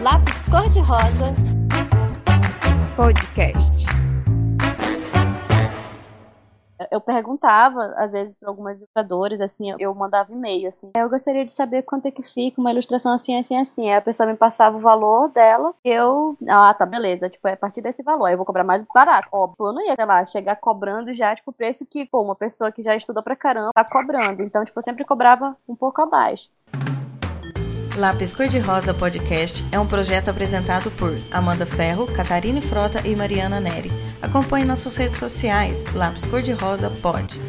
Lápis cor-de-rosa. Podcast. Eu perguntava, às vezes, para algumas ilustradores, assim, eu mandava e-mail, assim. Eu gostaria de saber quanto é que fica uma ilustração assim, assim, assim. Aí a pessoa me passava o valor dela, eu. Ah, tá, beleza. Tipo, é a partir desse valor. Aí eu vou cobrar mais barato. Óbvio, eu não ia, sei lá, chegar cobrando já, tipo, o preço que, pô, uma pessoa que já estudou pra caramba tá cobrando. Então, tipo, eu sempre cobrava um pouco abaixo. Lápis Cor-de-Rosa Podcast é um projeto apresentado por Amanda Ferro, Catarine Frota e Mariana Neri. Acompanhe nossas redes sociais, Lápis Cor-de-Rosa Pod.